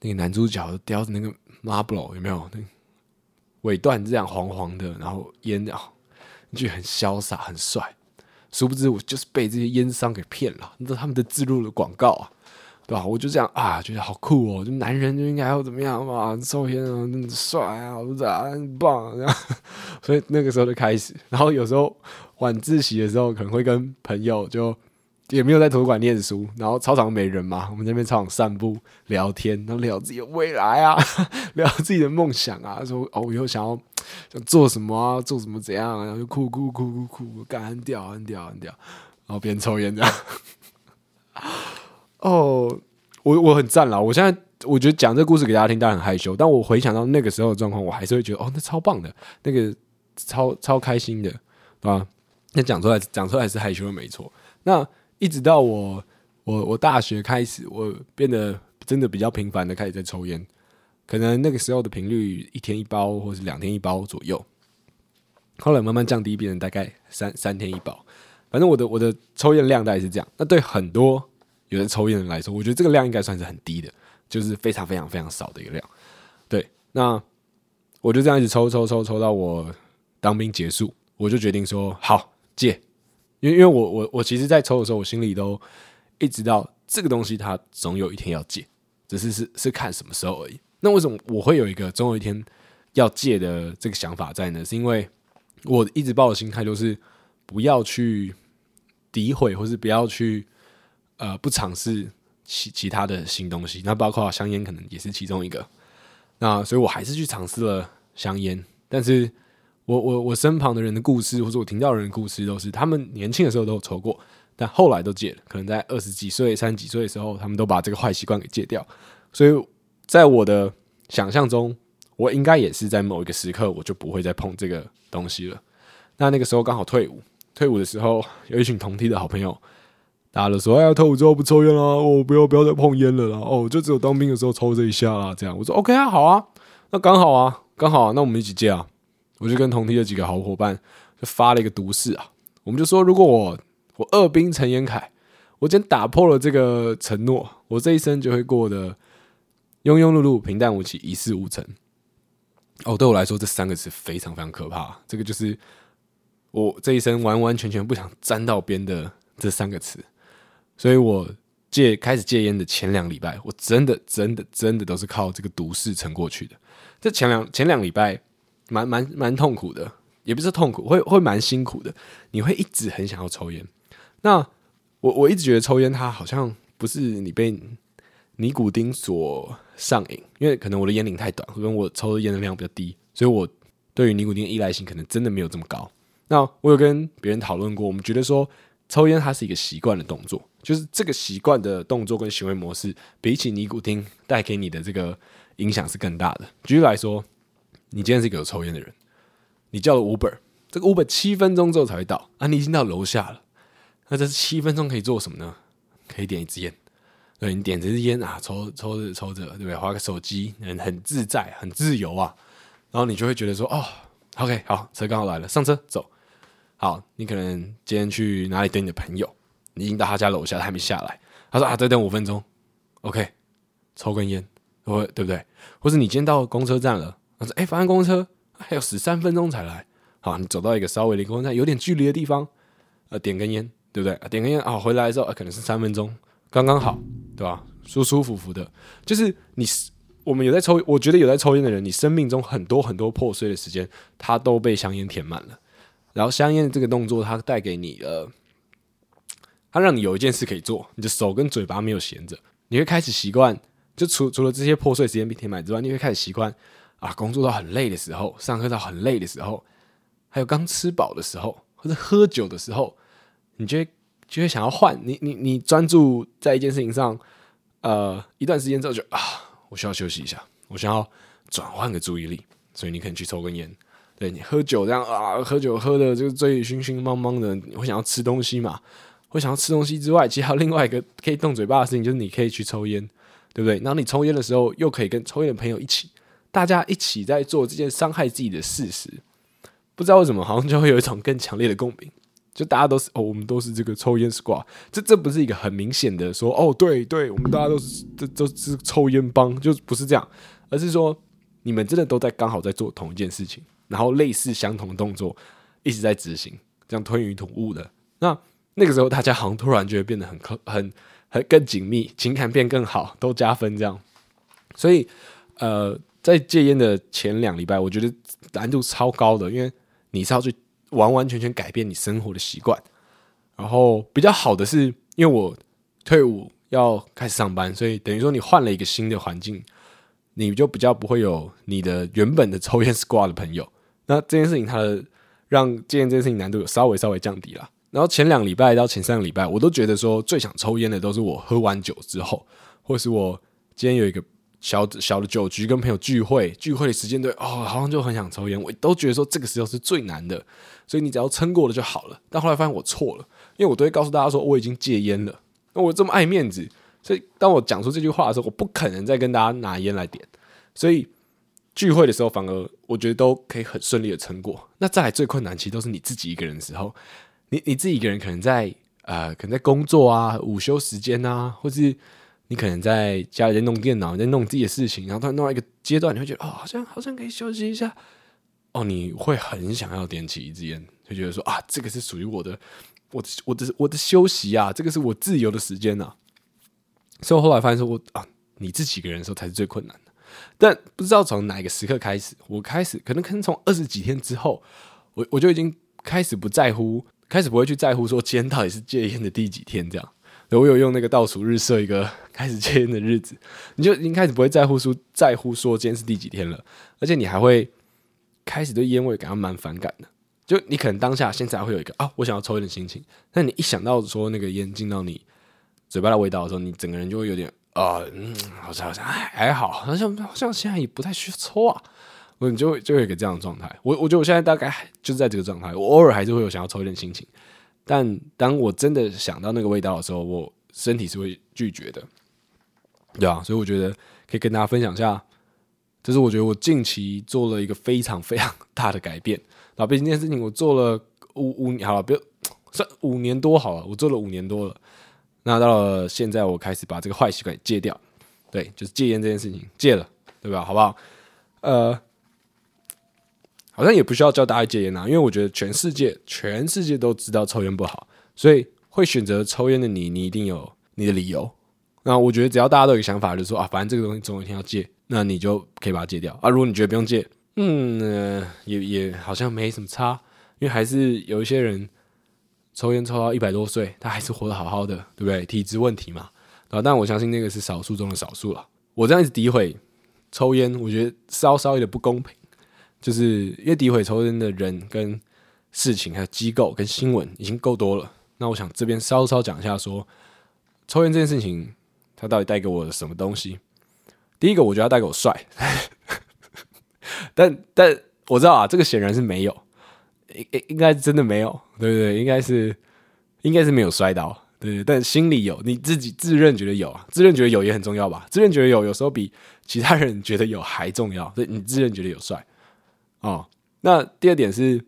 那个男主角叼着那个 marble 有没有？那尾段这样黄黄的，然后烟啊，就很潇洒很帅。殊不知我就是被这些烟商给骗了，那他们的置入的广告啊，对吧？我就这样啊，觉得好酷哦，就男人就应该要怎么样嘛，抽烟啊，那么帅啊，好赞，很棒，这样。所以那个时候就开始，然后有时候晚自习的时候，可能会跟朋友就。也没有在图书馆念书，然后操场没人嘛，我们在那边操场散步聊天，然后聊自己的未来啊，聊自己的梦想啊，说哦，我以后想要想做什么啊，做什么怎样啊，然后就哭哭哭哭哭，干很屌很屌很屌，然后边抽烟这样。哦，我我很赞啦，我现在我觉得讲这个故事给大家听，大家很害羞，但我回想到那个时候的状况，我还是会觉得哦，那超棒的，那个超超开心的，对吧？那讲出来讲出来是害羞的没错，那。一直到我我我大学开始，我变得真的比较频繁的开始在抽烟，可能那个时候的频率一天一包或是两天一包左右，后来慢慢降低，变成大概三三天一包。反正我的我的抽烟量大概是这样。那对很多有人抽烟的人来说，我觉得这个量应该算是很低的，就是非常非常非常少的一个量。对，那我就这样一直抽抽抽抽到我当兵结束，我就决定说好戒。因为，因为我我我其实，在抽的时候，我心里都一直到这个东西，它总有一天要戒，只是是是看什么时候而已。那为什么我会有一个总有一天要戒的这个想法在呢？是因为我一直抱的心态就是不要去诋毁，或是不要去呃不尝试其其他的新东西。那包括香烟，可能也是其中一个。那所以我还是去尝试了香烟，但是。我我我身旁的人的故事，或者我听到人的故事，都是他们年轻的时候都有抽过，但后来都戒了。可能在二十几岁、三十几岁的时候，他们都把这个坏习惯给戒掉。所以在我的想象中，我应该也是在某一个时刻，我就不会再碰这个东西了。那那个时候刚好退伍，退伍的时候有一群同梯的好朋友，大家都说：“哎呀，退伍之后不抽烟了，哦，不要不要再碰烟了啦，哦，就只有当兵的时候抽这一下啦。”这样我说：“OK 啊，好啊，那刚好啊，刚好啊，那我们一起戒啊。”我就跟同梯的几个好伙伴就发了一个毒誓啊，我们就说，如果我我二兵陈延凯，我今天打破了这个承诺，我这一生就会过得庸庸碌碌、平淡无奇、一事无成。哦，对我来说，这三个词非常非常可怕。这个就是我这一生完完全全不想沾到边的这三个词。所以我戒开始戒烟的前两礼拜，我真的真的真的都是靠这个毒誓撑过去的。这前两前两礼拜。蛮蛮蛮痛苦的，也不是痛苦，会会蛮辛苦的。你会一直很想要抽烟。那我我一直觉得抽烟它好像不是你被尼古丁所上瘾，因为可能我的烟龄太短，可能我抽的烟的量比较低，所以我对于尼古丁依赖性可能真的没有这么高。那我有跟别人讨论过，我们觉得说抽烟它是一个习惯的动作，就是这个习惯的动作跟行为模式，比起尼古丁带给你的这个影响是更大的。举例来说。你今天是一个有抽烟的人，你叫了 Uber，这个 Uber 七分钟之后才会到啊，你已经到楼下了。那这七分钟可以做什么呢？可以点一支烟，对，你点这支烟啊，抽抽着抽着，对不对？划个手机，很很自在，很自由啊。然后你就会觉得说，哦，OK，好，车刚好来了，上车走。好，你可能今天去哪里等你的朋友，你已经到他家楼下，他还没下来。他说啊，再等五分钟，OK，抽根烟，对不对？或者你今天到公车站了。他说：“哎，发现公车还有十三分钟才来。好，你走到一个稍微离公车站有点距离的地方，呃，点根烟，对不对？点根烟啊，回来的时候可能是三分钟，刚刚好，对吧？舒舒服服的。就是你，我们有在抽，我觉得有在抽烟的人，你生命中很多很多破碎的时间，它都被香烟填满了。然后香烟这个动作，它带给你了，它让你有一件事可以做，你的手跟嘴巴没有闲着，你会开始习惯。就除除了这些破碎时间被填满之外，你会开始习惯。”啊，工作到很累的时候，上课到很累的时候，还有刚吃饱的时候，或者喝酒的时候，你就会就会想要换你你你专注在一件事情上，呃，一段时间之后就啊，我需要休息一下，我想要转换个注意力，所以你可能去抽根烟。对，你喝酒这样啊，喝酒喝的就醉醺醺茫茫的，你会想要吃东西嘛？会想要吃东西之外，其实还有另外一个可以动嘴巴的事情，就是你可以去抽烟，对不对？然后你抽烟的时候，又可以跟抽烟的朋友一起。大家一起在做这件伤害自己的事实，不知道为什么，好像就会有一种更强烈的共鸣。就大家都是哦，我们都是这个抽烟 squad，这这不是一个很明显的说哦，对对，我们大家都是这都是抽烟帮，就不是这样，而是说你们真的都在刚好在做同一件事情，然后类似相同的动作一直在执行，这样吞云吐雾的。那那个时候大家好像突然就会变得很很很更紧密，情感变更好，都加分这样。所以呃，在戒烟的前两礼拜，我觉得难度超高的，因为你是要去。完完全全改变你生活的习惯，然后比较好的是，因为我退伍要开始上班，所以等于说你换了一个新的环境，你就比较不会有你的原本的抽烟 squad 的朋友。那这件事情它的让戒烟这件事情难度有稍微稍微降低了。然后前两礼拜到前三个礼拜，我都觉得说最想抽烟的都是我喝完酒之后，或是我今天有一个。小小的酒局跟朋友聚会，聚会的时间对哦，好像就很想抽烟。我都觉得说这个时候是最难的，所以你只要撑过了就好了。但后来发现我错了，因为我都会告诉大家说我已经戒烟了。那我这么爱面子，所以当我讲出这句话的时候，我不可能再跟大家拿烟来点。所以聚会的时候，反而我觉得都可以很顺利的撑过。那再来最困难，其实都是你自己一个人的时候，你你自己一个人可能在呃，可能在工作啊，午休时间啊，或是。你可能在家里在弄电脑，在弄自己的事情，然后突然弄到一个阶段，你会觉得哦，好像好像可以休息一下。哦，你会很想要点起一支烟，就觉得说啊，这个是属于我的，我的我的我的休息啊，这个是我自由的时间、啊。所以我后来发现说，我啊，你自己一个人的时候才是最困难的。但不知道从哪一个时刻开始，我开始可能可能从二十几天之后，我我就已经开始不在乎，开始不会去在乎说今天到底是戒烟的第几天这样。我有用那个倒数日设一个 开始戒烟的日子，你就已经开始不会在乎说在乎说今天是第几天了，而且你还会开始对烟味感到蛮反感的。就你可能当下现在会有一个啊，我想要抽烟的心情，但你一想到说那个烟进到你嘴巴的味道的时候，你整个人就会有点啊、嗯，好像好像还好，好像好像现在也不太需要抽啊，我就就会有一个这样的状态。我我觉得我现在大概就是在这个状态，我偶尔还是会有想要抽烟的心情。但当我真的想到那个味道的时候，我身体是会拒绝的，对啊，所以我觉得可以跟大家分享一下，就是我觉得我近期做了一个非常非常大的改变。然后毕竟这件事情我做了五五年，好了，不要 算五年多好了，我做了五年多了。那到了现在，我开始把这个坏习惯戒掉，对，就是戒烟这件事情戒了，对吧？好不好？呃。好像也不需要教大家戒烟啊，因为我觉得全世界全世界都知道抽烟不好，所以会选择抽烟的你，你一定有你的理由。那我觉得只要大家都有想法，就是说啊，反正这个东西总有一天要戒，那你就可以把它戒掉啊。如果你觉得不用戒，嗯，也也好像没什么差，因为还是有一些人抽烟抽到一百多岁，他还是活得好好的，对不对？体质问题嘛，啊，但我相信那个是少数中的少数了。我这样子诋毁抽烟，我觉得稍稍有点不公平。就是因为诋毁抽烟的人跟事情，还有机构跟新闻已经够多了。那我想这边稍稍讲一下说，抽烟这件事情，它到底带给我什么东西？第一个，我觉得它带给我帅，但但我知道啊，这个显然是没有，应应应该真的没有，对不对？应该是应该是没有摔倒，对对。但心里有，你自己自认觉得有啊，自认觉得有也很重要吧？自认觉得有，有时候比其他人觉得有还重要。所以你自认觉得有帅。哦，那第二点是，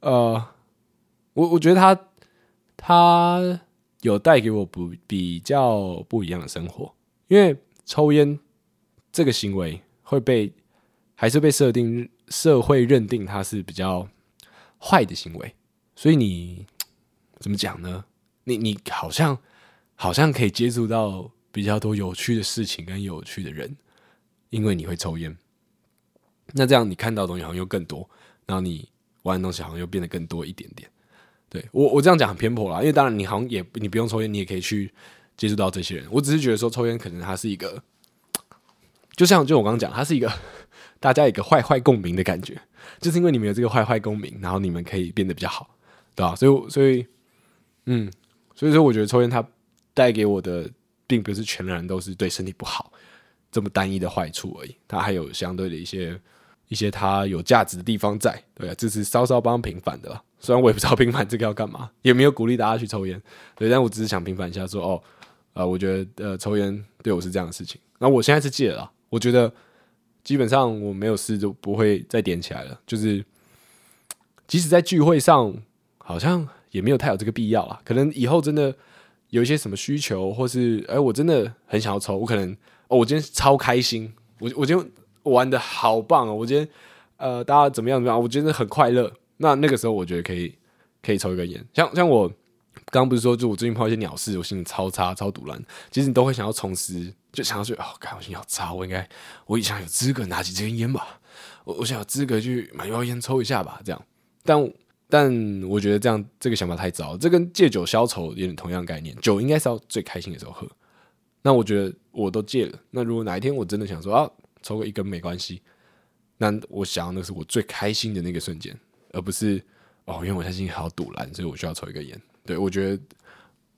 呃，我我觉得他他有带给我不比较不一样的生活，因为抽烟这个行为会被还是被设定社会认定它是比较坏的行为，所以你怎么讲呢？你你好像好像可以接触到比较多有趣的事情跟有趣的人，因为你会抽烟。那这样你看到的东西好像又更多，然后你玩的东西好像又变得更多一点点。对，我我这样讲很偏颇啦，因为当然你好像也你不用抽烟，你也可以去接触到这些人。我只是觉得说抽烟可能它是一个，就像就我刚刚讲，它是一个大家一个坏坏共鸣的感觉，就是因为你们有这个坏坏共鸣，然后你们可以变得比较好，对吧？所以所以嗯，所以说我觉得抽烟它带给我的并不是全然都是对身体不好这么单一的坏处而已，它还有相对的一些。一些它有价值的地方在，对啊，这是稍稍帮平反的啦。虽然我也不知道平反这个要干嘛，也没有鼓励大家去抽烟，对，但我只是想平反一下说，哦，呃，我觉得呃，抽烟对我是这样的事情。那我现在是戒了，我觉得基本上我没有事就不会再点起来了。就是即使在聚会上，好像也没有太有这个必要啦。可能以后真的有一些什么需求，或是哎、我真的很想要抽，我可能哦，我今天超开心，我我今玩的好棒哦，我今天呃，大家怎么样怎么样，我觉得很快乐。那那个时候，我觉得可以可以抽一根烟，像像我刚刚不是说，就我最近碰到一些鸟事，我心情超差超堵烂，其实你都会想要重拾，就想要去哦，看我心情好差，我应该我以前有资格拿起这根烟吧。我我想有资格去买一包烟抽一下吧，这样。但但我觉得这样这个想法太糟，这跟借酒消愁有点同样概念。酒应该是要最开心的时候喝。那我觉得我都戒了。那如果哪一天我真的想说啊，抽个一根没关系，那我想要那是我最开心的那个瞬间，而不是哦，因为我现在心情好赌烂，所以我需要抽一根烟。对，我觉得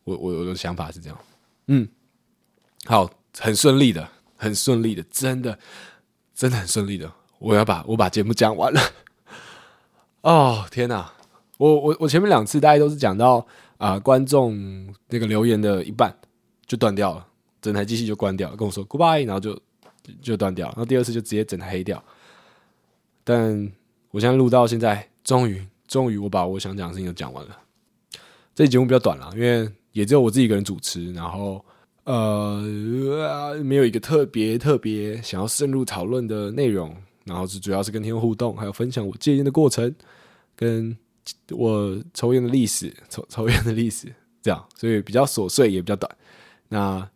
我我我的想法是这样。嗯，好，很顺利的，很顺利的，真的真的很顺利的。我要把我把节目讲完了。哦天哪，我我我前面两次大概都是讲到啊、观众那个留言的一半就断掉了，整台机器就关掉了，跟我说 goodbye，然后就就断掉。然后第二次就直接整台黑掉。但我现在录到现在，终于终于我把我想讲的事情都讲完了。这节目比较短了，因为也只有我自己一个人主持，然后呃没有一个特别特别想要深入讨论的内容。然后是主要是跟听众互动，还有分享我戒烟的过程，跟我抽烟的历史，抽抽烟的历史，这样，所以比较琐碎也比较短。那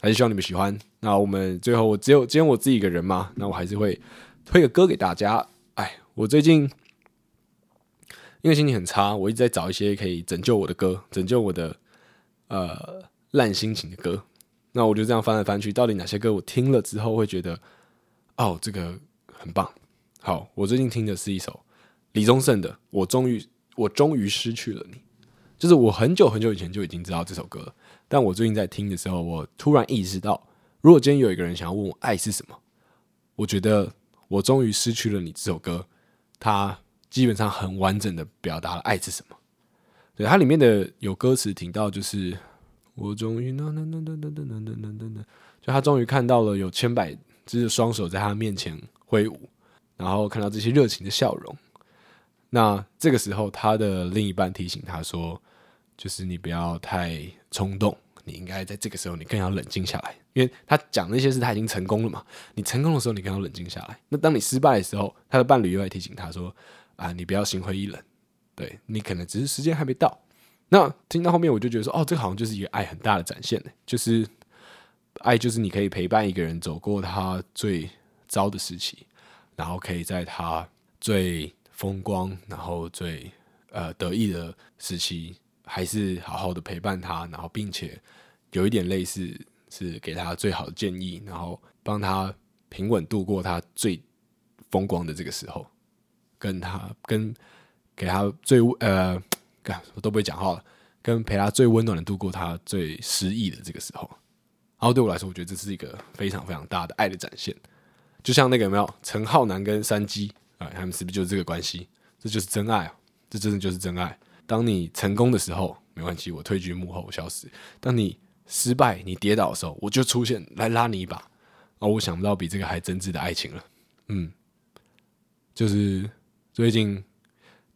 还是希望你们喜欢。那我们最后我只有今天我自己一个人嘛，那我还是会推个歌给大家。哎，我最近因为心情很差，我一直在找一些可以拯救我的歌，拯救我的呃烂心情的歌。那我就这样翻来翻去，到底哪些歌我听了之后会觉得，哦，这个。很棒，好，我最近听的是一首李宗盛的《我终于我终于失去了你》，就是我很久很久以前就已经知道这首歌了，但我最近在听的时候，我突然意识到，如果今天有一个人想要问我爱是什么，我觉得我终于失去了你这首歌，它基本上很完整的表达了爱是什么。对，它里面的有歌词听到就是我终于那那那那那那那那那那，就他终于看到了有千百只的双手在他面前挥舞，然后看到这些热情的笑容。那这个时候，他的另一半提醒他说：“就是你不要太冲动，你应该在这个时候，你更要冷静下来。”因为他讲那些事，他已经成功了嘛。你成功的时候，你更要冷静下来。那当你失败的时候，他的伴侣又会提醒他说：啊，你不要心灰意冷，对，你可能只是时间还没到。那听到后面，我就觉得说：哦，这个好像就是一个爱很大的展现呢。就是爱，就是你可以陪伴一个人走过他最。”糟的时期，然后可以在他最风光，然后最呃得意的时期，还是好好的陪伴他，然后并且有一点类似是给他最好的建议，然后帮他平稳度过他最风光的这个时候，跟他跟给他最呃，干我都不会讲话了，跟陪他最温暖的度过他最失意的这个时候，然后对我来说，我觉得这是一个非常非常大的爱的展现。就像那个有没有陈浩南跟山鸡啊，他们是不是就是这个关系？这就是真爱啊！这真的就是真爱。当你成功的时候，没关系，我退居幕后，我消失；当你失败、你跌倒的时候，我就出现来拉你一把。哦，我想不到比这个还真挚的爱情了。嗯，就是最近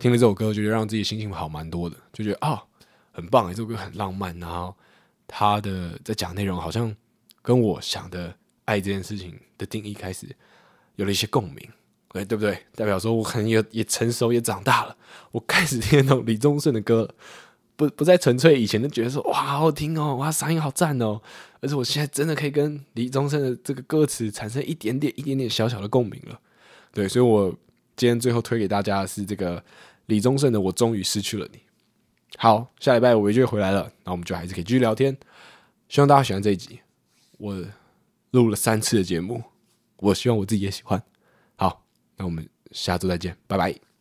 听了这首歌，觉得让自己心情好蛮多的，就觉得啊、哦，很棒，这首歌很浪漫，然后他的在讲内容好像跟我想的。爱这件事情的定义开始有了一些共鸣，对对不对？代表说我可能也也成熟，也长大了。我开始听那种李宗盛的歌了，不不再纯粹以前就觉得说哇好好听哦，哇嗓音好赞哦，而是我现在真的可以跟李宗盛的这个歌词产生一点点、一点点小小的共鸣了。对，所以我今天最后推给大家的是这个李宗盛的《我终于失去了你》。好，下礼拜我就会回来了，那我们就还是可以继续聊天。希望大家喜欢这一集。我。录了三次的节目，我希望我自己也喜欢。好，那我们下周再见，拜拜。